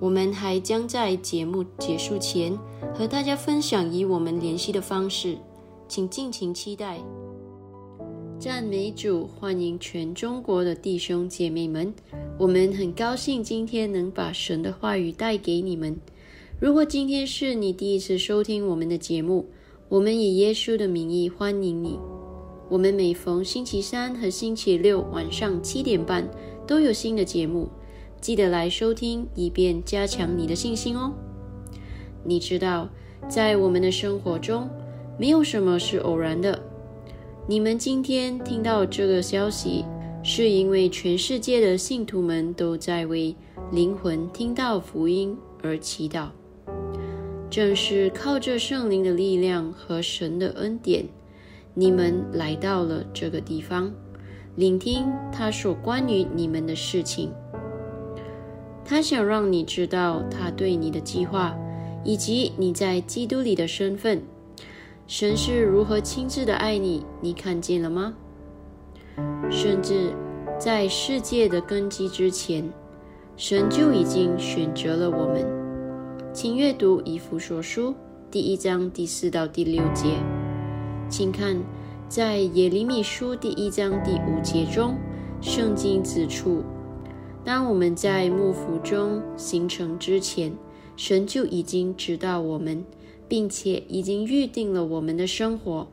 我们还将在节目结束前和大家分享与我们联系的方式，请尽情期待。赞美主，欢迎全中国的弟兄姐妹们！我们很高兴今天能把神的话语带给你们。如果今天是你第一次收听我们的节目，我们以耶稣的名义欢迎你。我们每逢星期三和星期六晚上七点半都有新的节目。记得来收听，以便加强你的信心哦。你知道，在我们的生活中，没有什么是偶然的。你们今天听到这个消息，是因为全世界的信徒们都在为灵魂听到福音而祈祷。正是靠着圣灵的力量和神的恩典，你们来到了这个地方，聆听他所关于你们的事情。他想让你知道他对你的计划，以及你在基督里的身份。神是如何亲自的爱你，你看见了吗？甚至在世界的根基之前，神就已经选择了我们。请阅读以弗所书第一章第四到第六节。请看，在耶利米书第一章第五节中，圣经指出，当我们在幕府中形成之前，神就已经知道我们。并且已经预定了我们的生活，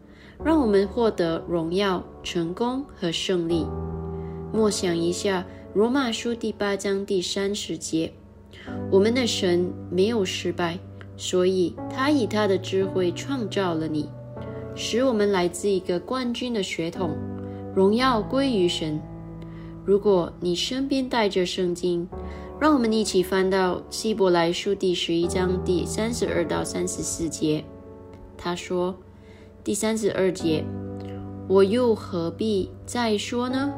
让我们获得荣耀、成功和胜利。默想一下《罗马书》第八章第三十节：我们的神没有失败，所以他以他的智慧创造了你，使我们来自一个冠军的血统。荣耀归于神。如果你身边带着圣经，让我们一起翻到希伯来书第十一章第三十二到三十四节。他说：“第三十二节，我又何必再说呢？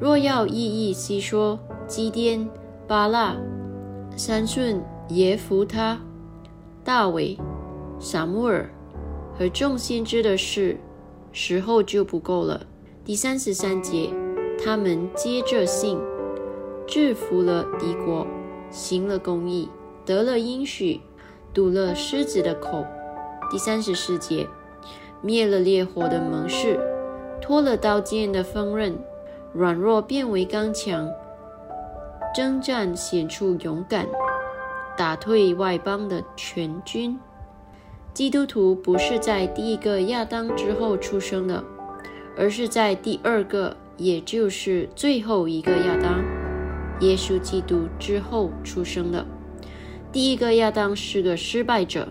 若要一一细说，基甸、巴拉、三顺、耶弗他、大卫、撒母耳和众先知的事，时候就不够了。”第三十三节，他们接着信。制服了敌国，行了公义，得了应许，堵了狮子的口。第三十四节，灭了烈火的盟誓，脱了刀剑的锋刃，软弱变为刚强，征战显出勇敢，打退外邦的全军。基督徒不是在第一个亚当之后出生的，而是在第二个，也就是最后一个亚当。耶稣基督之后出生的第一个亚当是个失败者，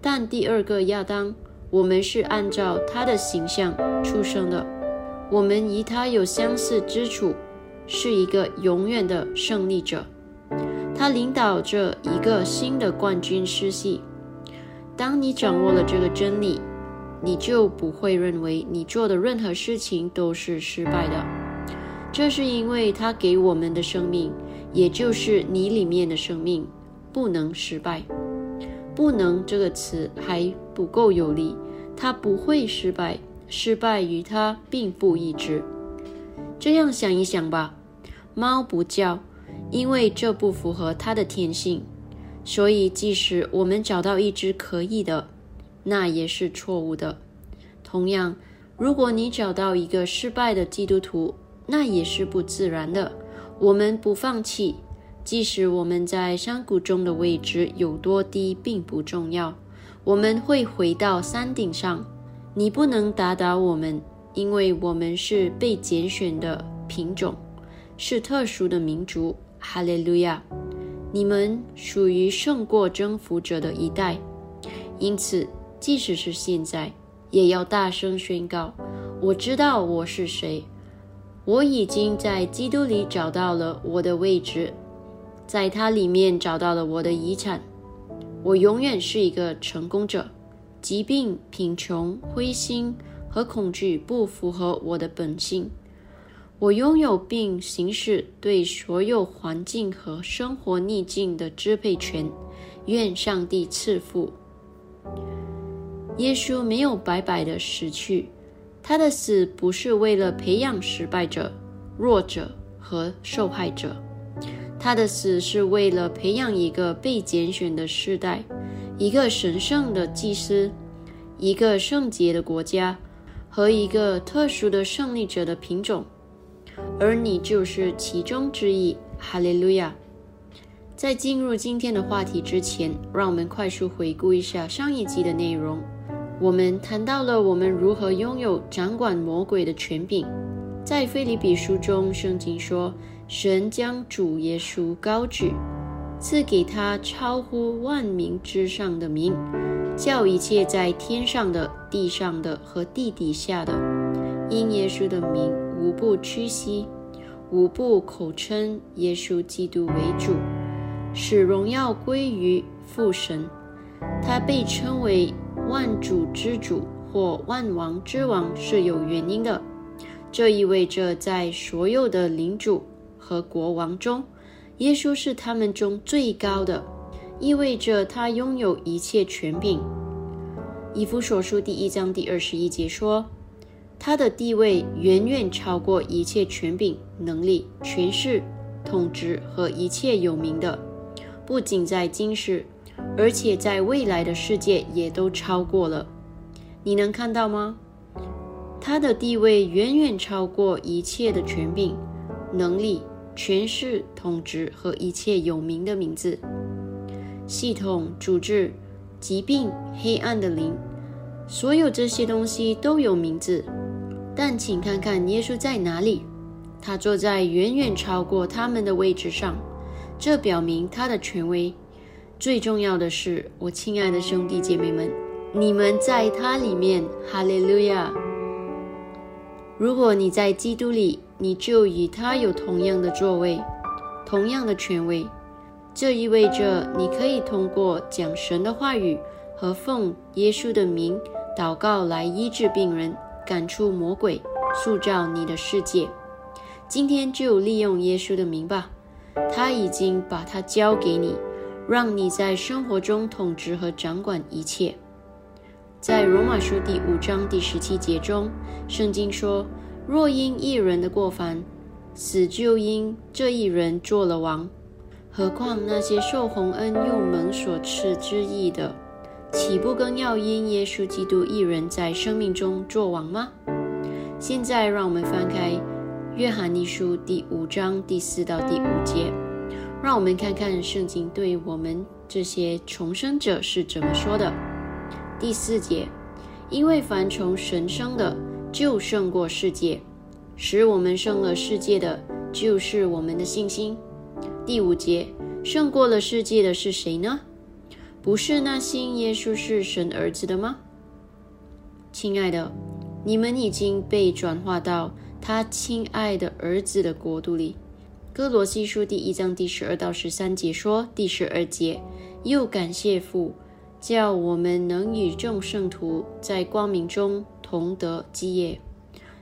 但第二个亚当，我们是按照他的形象出生的，我们与他有相似之处，是一个永远的胜利者。他领导着一个新的冠军世系。当你掌握了这个真理，你就不会认为你做的任何事情都是失败的。这是因为他给我们的生命，也就是你里面的生命，不能失败。不能这个词还不够有力，它不会失败，失败与它并不一致。这样想一想吧，猫不叫，因为这不符合它的天性。所以，即使我们找到一只可以的，那也是错误的。同样，如果你找到一个失败的基督徒，那也是不自然的。我们不放弃，即使我们在山谷中的位置有多低，并不重要。我们会回到山顶上。你不能打倒我们，因为我们是被拣选的品种，是特殊的民族。哈利路亚！你们属于胜过征服者的一代，因此，即使是现在，也要大声宣告：我知道我是谁。我已经在基督里找到了我的位置，在它里面找到了我的遗产。我永远是一个成功者。疾病、贫穷、灰心和恐惧不符合我的本性。我拥有并行使对所有环境和生活逆境的支配权。愿上帝赐福。耶稣没有白白的死去。他的死不是为了培养失败者、弱者和受害者，他的死是为了培养一个被拣选的世代，一个神圣的祭司，一个圣洁的国家和一个特殊的胜利者的品种，而你就是其中之一。哈利路亚！在进入今天的话题之前，让我们快速回顾一下上一集的内容。我们谈到了我们如何拥有掌管魔鬼的权柄。在腓立比书中，圣经说：“神将主耶稣高举，赐给他超乎万民之上的名，叫一切在天上的、地上的和地底下的，因耶稣的名，无不屈膝，无不口称耶稣基督为主，使荣耀归于父神。他被称为万主之主或万王之王是有原因的，这意味着在所有的领主和国王中，耶稣是他们中最高的，意味着他拥有一切权柄。以弗所书第一章第二十一节说，他的地位远远超过一切权柄、能力、权势、统治和一切有名的，不仅在今世，而且在未来的世界也都超过了。你能看到吗？他的地位远远超过一切的权柄、能力、权势、统治和一切有名的名字、系统、组织。疾病、黑暗的灵，所有这些东西都有名字。但请看看耶稣在哪里？他坐在远远超过他们的位置上，这表明他的权威。最重要的是，我亲爱的兄弟姐妹们，你们在他里面，哈利路亚！如果你在基督里，你就与他有同样的座位，同样的权威。这意味着你可以通过讲神的话语和奉耶稣的名祷告来医治病人、赶出魔鬼、塑造你的世界。今天就利用耶稣的名吧，他已经把它交给你，让你在生活中统治和掌管一切。在罗马书第五章第十七节中，圣经说：“若因一人的过犯，死就因这一人做了王。”何况那些受洪恩又蒙所赐之意的，岂不更要因耶稣基督一人在生命中作王吗？现在让我们翻开约翰一书第五章第四到第五节，让我们看看圣经对我们这些重生者是怎么说的。第四节，因为凡从神生的，就胜过世界；使我们胜了世界的，就是我们的信心。第五节，胜过了世界的是谁呢？不是那信耶稣是神儿子的吗？亲爱的，你们已经被转化到他亲爱的儿子的国度里。哥罗西书第一章第十二到十三节说：第十二节，又感谢父，叫我们能与众圣徒在光明中同得基业。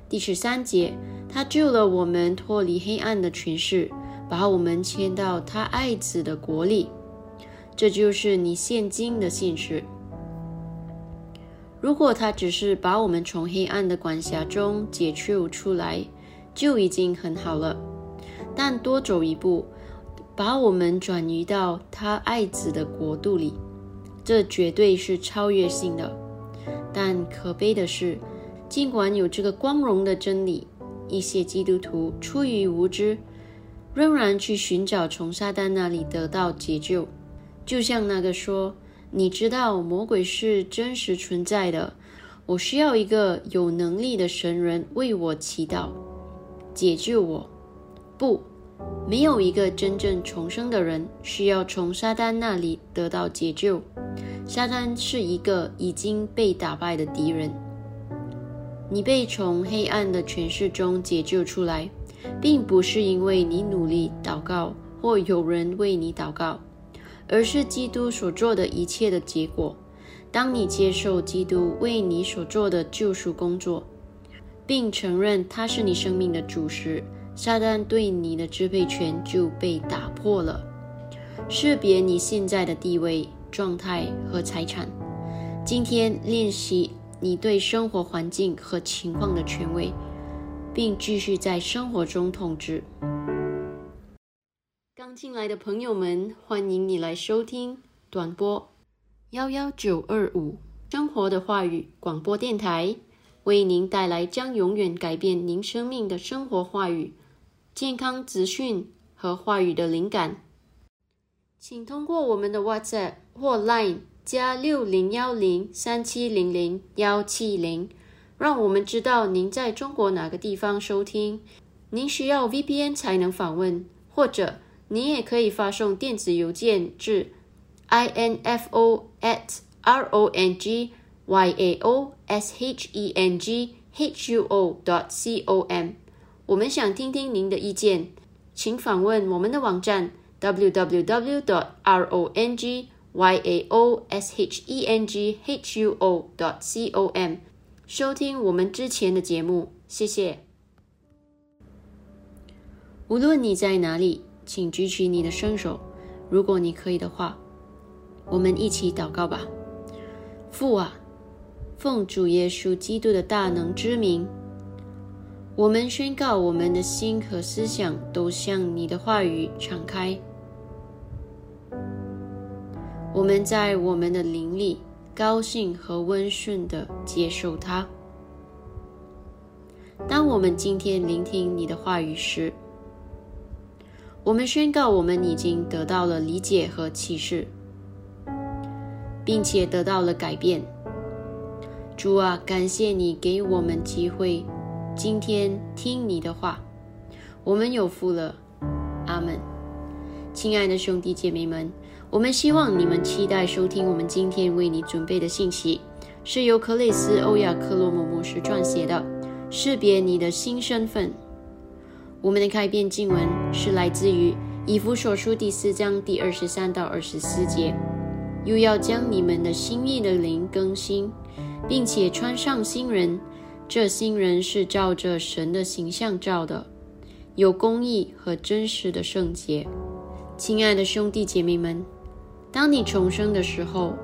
第十三节，他救了我们脱离黑暗的权势。把我们迁到他爱子的国里，这就是你现今的现实。如果他只是把我们从黑暗的管辖中解救出来，就已经很好了。但多走一步，把我们转移到他爱子的国度里，这绝对是超越性的。但可悲的是，尽管有这个光荣的真理，一些基督徒出于无知。仍然去寻找从撒旦那里得到解救，就像那个说：“你知道魔鬼是真实存在的，我需要一个有能力的神人为我祈祷，解救我。”不，没有一个真正重生的人需要从撒旦那里得到解救。撒旦是一个已经被打败的敌人。你被从黑暗的权势中解救出来。并不是因为你努力祷告或有人为你祷告，而是基督所做的一切的结果。当你接受基督为你所做的救赎工作，并承认他是你生命的主时，撒旦对你的支配权就被打破了。识别你现在的地位、状态和财产。今天练习你对生活环境和情况的权威。并继续在生活中统治。刚进来的朋友们，欢迎你来收听短波幺幺九二五生活的话语广播电台，为您带来将永远改变您生命的生活话语、健康资讯和话语的灵感。请通过我们的 WhatsApp 或 Line 加六零幺零三七零零幺七零。让我们知道您在中国哪个地方收听。您需要 VPN 才能访问，或者您也可以发送电子邮件至 info at r o n g y a o s h e n g h u o dot c o m。我们想听听您的意见，请访问我们的网站 www rongy aoheng hyuo dot com 收听我们之前的节目。谢谢。无论你在哪里，请举起你的双手。如果你可以的话，我们一起祷告吧。父啊，奉主耶稣基督的大能之名，我们宣告我们的心和思想都向你的话语敞开。我们在我们的灵里高兴和温顺的接受它。当我们今天聆听你的话语时，我们宣告，我们已经得到了理解和启示，并且得到了改变。主啊，感谢你给我们机会，今天听你的话，我们有福了。阿门。亲爱的兄弟姐妹们，我们希望你们期待收听我们今天为你准备的信息，是由克雷斯·欧亚克洛姆牧师撰写的，识别你的新身份。我们的开篇经文是来自于以弗所书第四章第二十三到二十四节，又要将你们的心意的灵更新，并且穿上新人。这新人是照着神的形象造的，有公义和真实的圣洁。亲爱的兄弟姐妹们，当你重生的时候，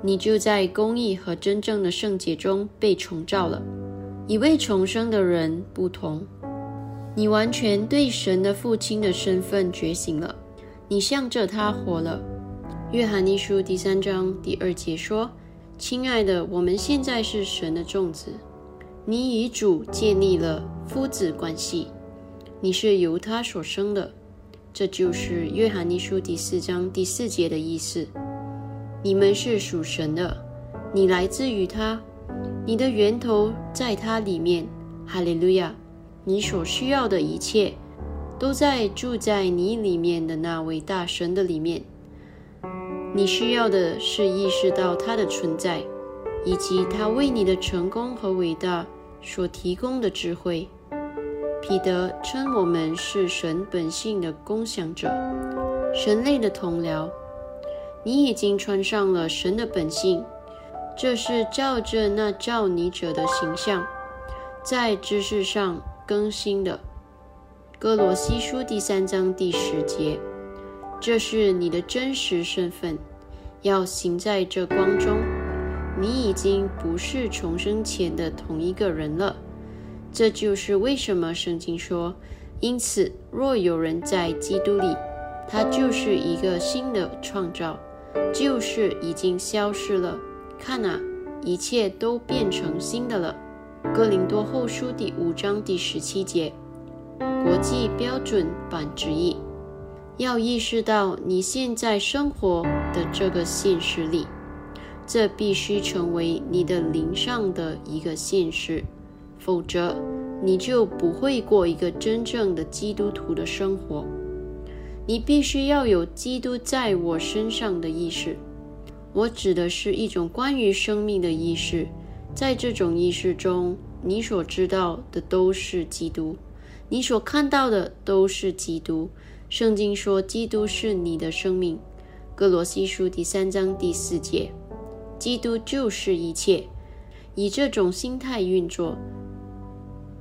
你就在公义和真正的圣洁中被重造了。一位重生的人不同。你完全对神的父亲的身份觉醒了，你向着他活了。约翰一书第三章第二节说：“亲爱的，我们现在是神的种子，你与主建立了夫子关系，你是由他所生的。”这就是约翰一书第四章第四节的意思。你们是属神的，你来自于他，你的源头在他里面。哈利路亚。你所需要的一切，都在住在你里面的那位大神的里面。你需要的是意识到他的存在，以及他为你的成功和伟大所提供的智慧。彼得称我们是神本性的共享者，神类的同僚。你已经穿上了神的本性，这是照着那照你者的形象，在知识上。更新的哥罗西书第三章第十节，这是你的真实身份，要行在这光中。你已经不是重生前的同一个人了。这就是为什么圣经说：“因此，若有人在基督里，他就是一个新的创造，旧事已经消失了，看啊，一切都变成新的了。”哥林多后书第五章第十七节，国际标准版之意，要意识到你现在生活的这个现实里，这必须成为你的灵上的一个现实，否则你就不会过一个真正的基督徒的生活。你必须要有基督在我身上的意识，我指的是一种关于生命的意识。在这种意识中，你所知道的都是基督，你所看到的都是基督。圣经说，基督是你的生命。哥罗西书第三章第四节，基督就是一切。以这种心态运作，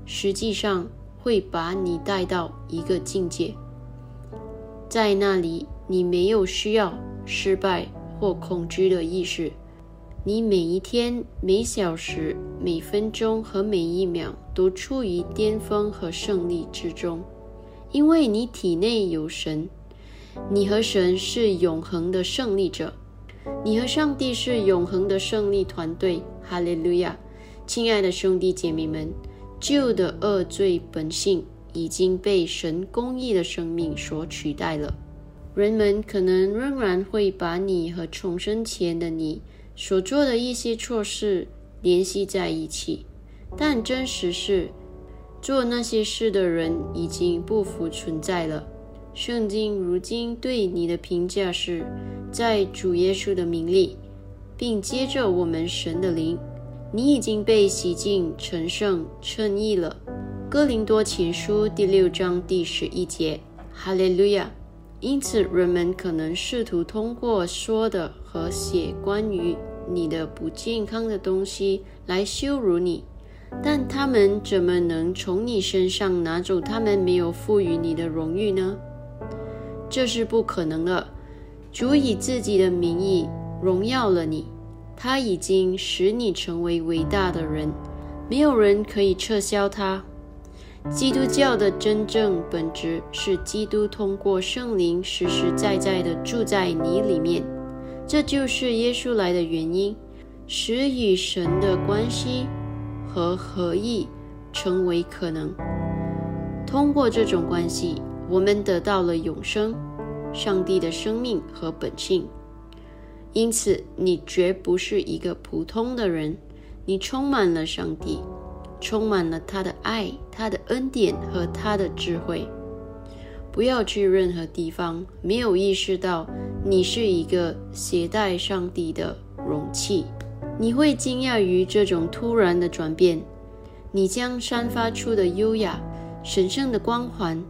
实际上会把你带到一个境界，在那里你没有需要、失败或恐惧的意识。你每一天、每小时、每分钟和每一秒都处于巅峰和胜利之中，因为你体内有神，你和神是永恒的胜利者，你和上帝是永恒的胜利团队。哈利路亚，亲爱的兄弟姐妹们，旧的恶罪本性已经被神公义的生命所取代了。人们可能仍然会把你和重生前的你。所做的一些错事联系在一起，但真实是，做那些事的人已经不复存在了。圣经如今对你的评价是，在主耶稣的名里，并接着我们神的灵，你已经被洗净、成圣、称义了。哥林多前书第六章第十一节，哈利路亚。因此，人们可能试图通过说的和写关于你的不健康的东西来羞辱你，但他们怎么能从你身上拿走他们没有赋予你的荣誉呢？这是不可能的。主以自己的名义荣耀了你，他已经使你成为伟大的人，没有人可以撤销他。基督教的真正本质是基督通过圣灵实实在在地住在你里面，这就是耶稣来的原因，使与神的关系和合一成为可能。通过这种关系，我们得到了永生、上帝的生命和本性。因此，你绝不是一个普通的人，你充满了上帝。充满了他的爱、他的恩典和他的智慧。不要去任何地方没有意识到你是一个携带上帝的容器。你会惊讶于这种突然的转变。你将散发出的优雅、神圣的光环、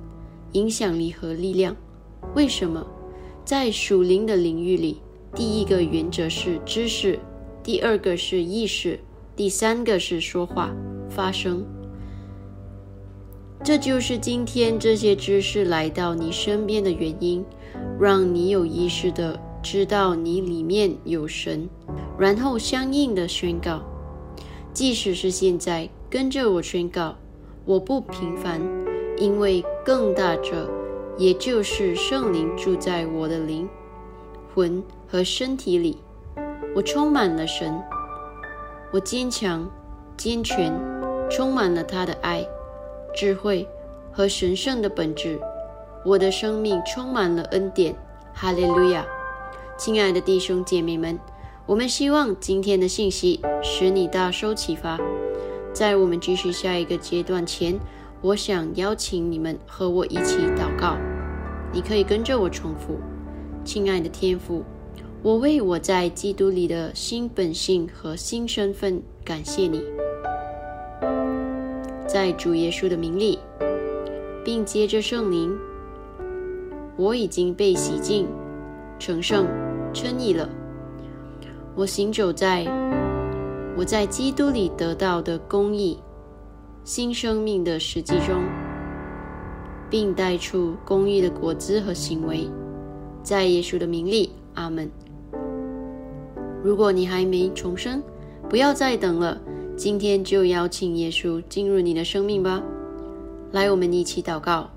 影响力和力量。为什么？在属灵的领域里，第一个原则是知识，第二个是意识，第三个是说话。发生，这就是今天这些知识来到你身边的原因，让你有意识的知道你里面有神，然后相应的宣告。即使是现在，跟着我宣告，我不平凡，因为更大者，也就是圣灵住在我的灵、魂和身体里，我充满了神，我坚强、健全。充满了他的爱、智慧和神圣的本质。我的生命充满了恩典。哈利路亚！亲爱的弟兄姐妹们，我们希望今天的信息使你大受启发。在我们继续下一个阶段前，我想邀请你们和我一起祷告。你可以跟着我重复：亲爱的天父，我为我在基督里的新本性和新身份感谢你。在主耶稣的名里，并接着圣灵，我已经被洗净、成圣、称义了。我行走在我在基督里得到的公义、新生命的实际中，并带出公义的果子和行为。在耶稣的名里，阿门。如果你还没重生，不要再等了。今天就邀请耶稣进入你的生命吧，来，我们一起祷告。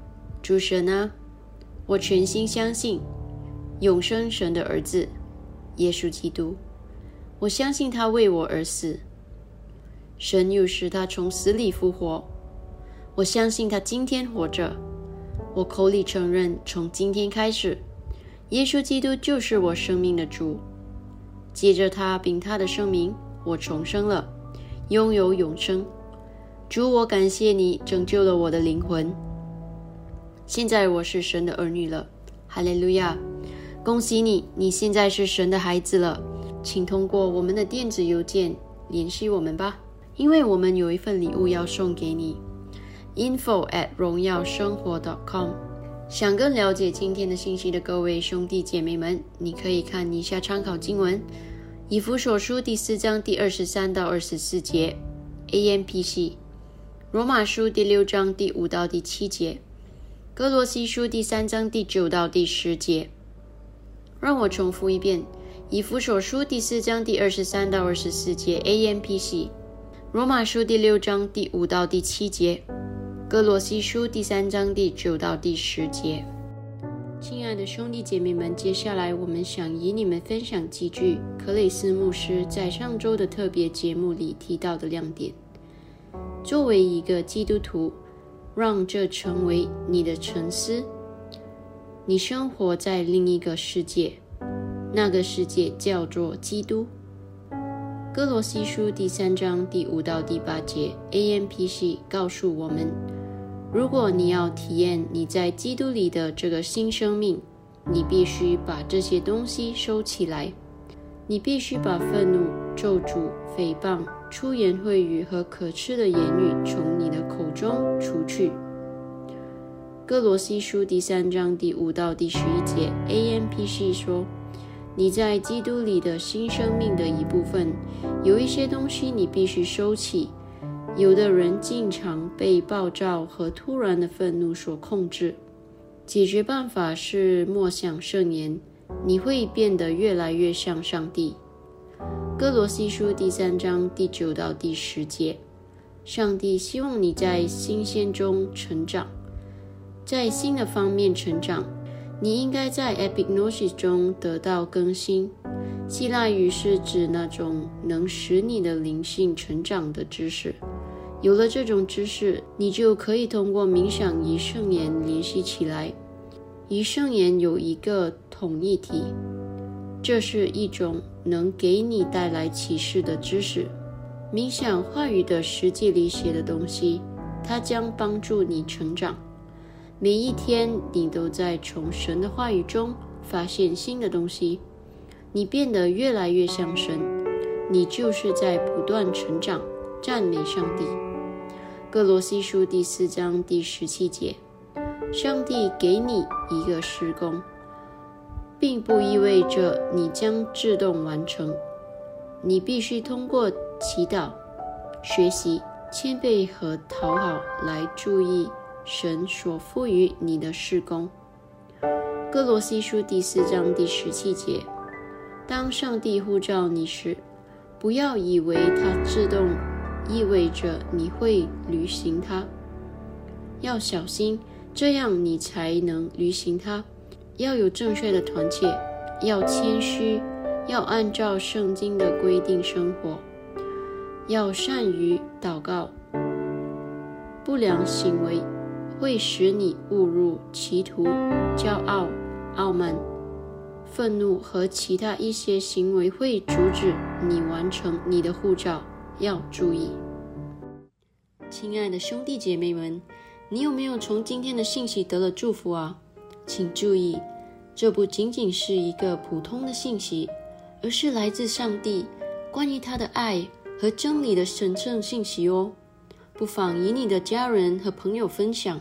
主神啊，我全心相信永生神的儿子耶稣基督，我相信他为我而死，神又使他从死里复活，我相信他今天活着，我口里承认，从今天开始，耶稣基督就是我生命的主。借着他并他的生命，我重生了。拥有永生，主，我感谢你拯救了我的灵魂。现在我是神的儿女了，哈利路亚！恭喜你，你现在是神的孩子了。请通过我们的电子邮件联系我们吧，因为我们有一份礼物要送给你。info at 荣耀生活 .com。想更了解今天的信息的各位兄弟姐妹们，你可以看一下参考经文。以弗所书第四章第二十三到二十四节，A M P C；罗马书第六章第五到第七节，哥罗西书第三章第九到第十节。让我重复一遍：以弗所书第四章第二十三到二十四节，A M P C；罗马书第六章第五到第七节，哥罗西书第三章第九到第十节。亲爱的兄弟姐妹们，接下来我们想与你们分享几句克里斯牧师在上周的特别节目里提到的亮点。作为一个基督徒，让这成为你的沉思。你生活在另一个世界，那个世界叫做基督。哥罗西书第三章第五到第八节，A M P C 告诉我们。如果你要体验你在基督里的这个新生命，你必须把这些东西收起来。你必须把愤怒、咒诅、诽谤、出言秽语和可耻的言语从你的口中除去。哥罗西书第三章第五到第十一节，A.M.P.C 说：“你在基督里的新生命的一部分，有一些东西你必须收起。有的人经常被暴躁和突然的愤怒所控制。解决办法是默想圣言，你会变得越来越像上帝。”哥罗西书第三章第九到第十节，上帝希望你在新鲜中成长。在新的方面成长，你应该在 epignosis 中得到更新。希腊语是指那种能使你的灵性成长的知识。有了这种知识，你就可以通过冥想与圣言联系起来。与圣言有一个统一体，这是一种能给你带来启示的知识。冥想话语的世界里写的东西，它将帮助你成长。每一天，你都在从神的话语中发现新的东西，你变得越来越像神，你就是在不断成长。赞美上帝。哥罗西书第四章第十七节：上帝给你一个施工，并不意味着你将自动完成，你必须通过祈祷、学习、谦卑和讨好来注意。神所赋予你的事工，《哥罗西书》第四章第十七节：当上帝呼召你时，不要以为它自动意味着你会履行它，要小心，这样你才能履行它。要有正确的团结，要谦虚，要按照圣经的规定生活，要善于祷告。不良行为。会使你误入歧途，骄傲、傲慢、愤怒和其他一些行为会阻止你完成你的护照。要注意，亲爱的兄弟姐妹们，你有没有从今天的信息得了祝福啊？请注意，这不仅仅是一个普通的信息，而是来自上帝关于他的爱和真理的神圣信息哦。不妨与你的家人和朋友分享。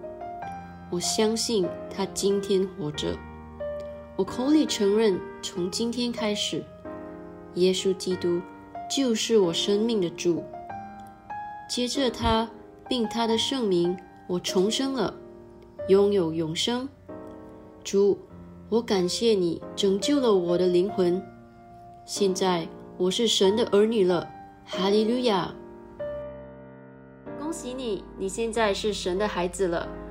我相信他今天活着。我口里承认，从今天开始，耶稣基督就是我生命的主。接着他并他的圣名，我重生了，拥有永生。主，我感谢你拯救了我的灵魂。现在我是神的儿女了。哈利路亚！恭喜你，你现在是神的孩子了。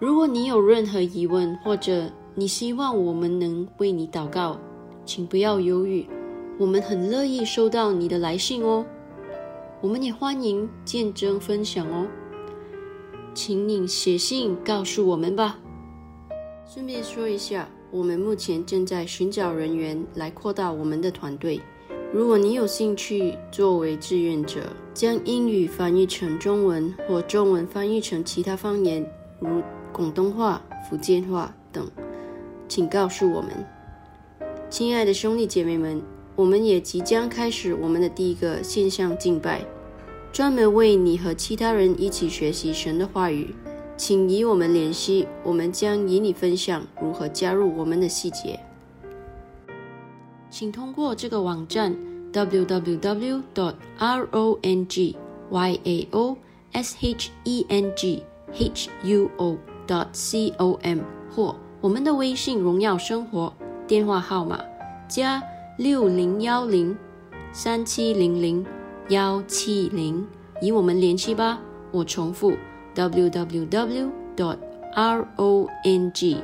如果你有任何疑问，或者你希望我们能为你祷告，请不要犹豫，我们很乐意收到你的来信哦。我们也欢迎见证分享哦，请你写信告诉我们吧。顺便说一下，我们目前正在寻找人员来扩大我们的团队。如果你有兴趣作为志愿者，将英语翻译成中文或中文翻译成其他方言，如。广东话、福建话等，请告诉我们，亲爱的兄弟姐妹们，我们也即将开始我们的第一个线上敬拜，专门为你和其他人一起学习神的话语。请与我们联系，我们将与你分享如何加入我们的细节。请通过这个网站：w w w. dot r o n g y a o s h e n g h u o www.rongyanghuo.com 或我们的微信“荣耀生活”电话号码加六零幺零三七零零幺七零，与我们联系吧。我重复：www. dot r o n g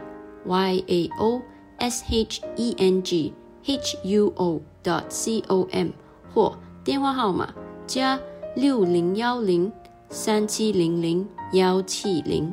y a o s h e n g h u o. dot com 或电话号码加六零幺零三七零零幺七零，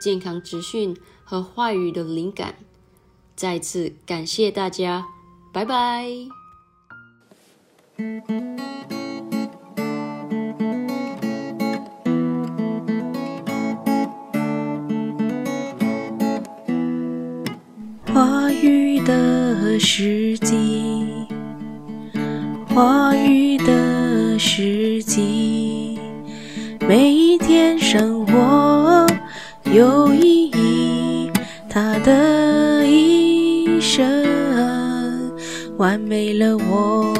健康资讯和话语的灵感。再次感谢大家，拜拜。话语的时机，话语的时机，每一天生活有意义，他的一生完美了我。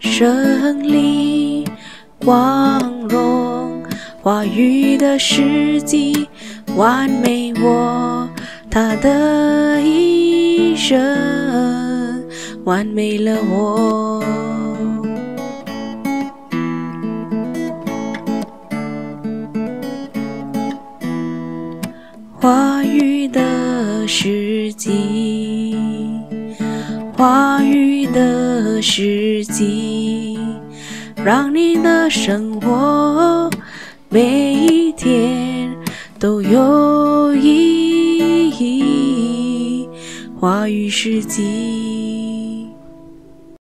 胜利。光荣话语的时机，完美我他的一生，完美了我。花语的时机，花语的时机。让你的生活每一天都有意义。花语世纪。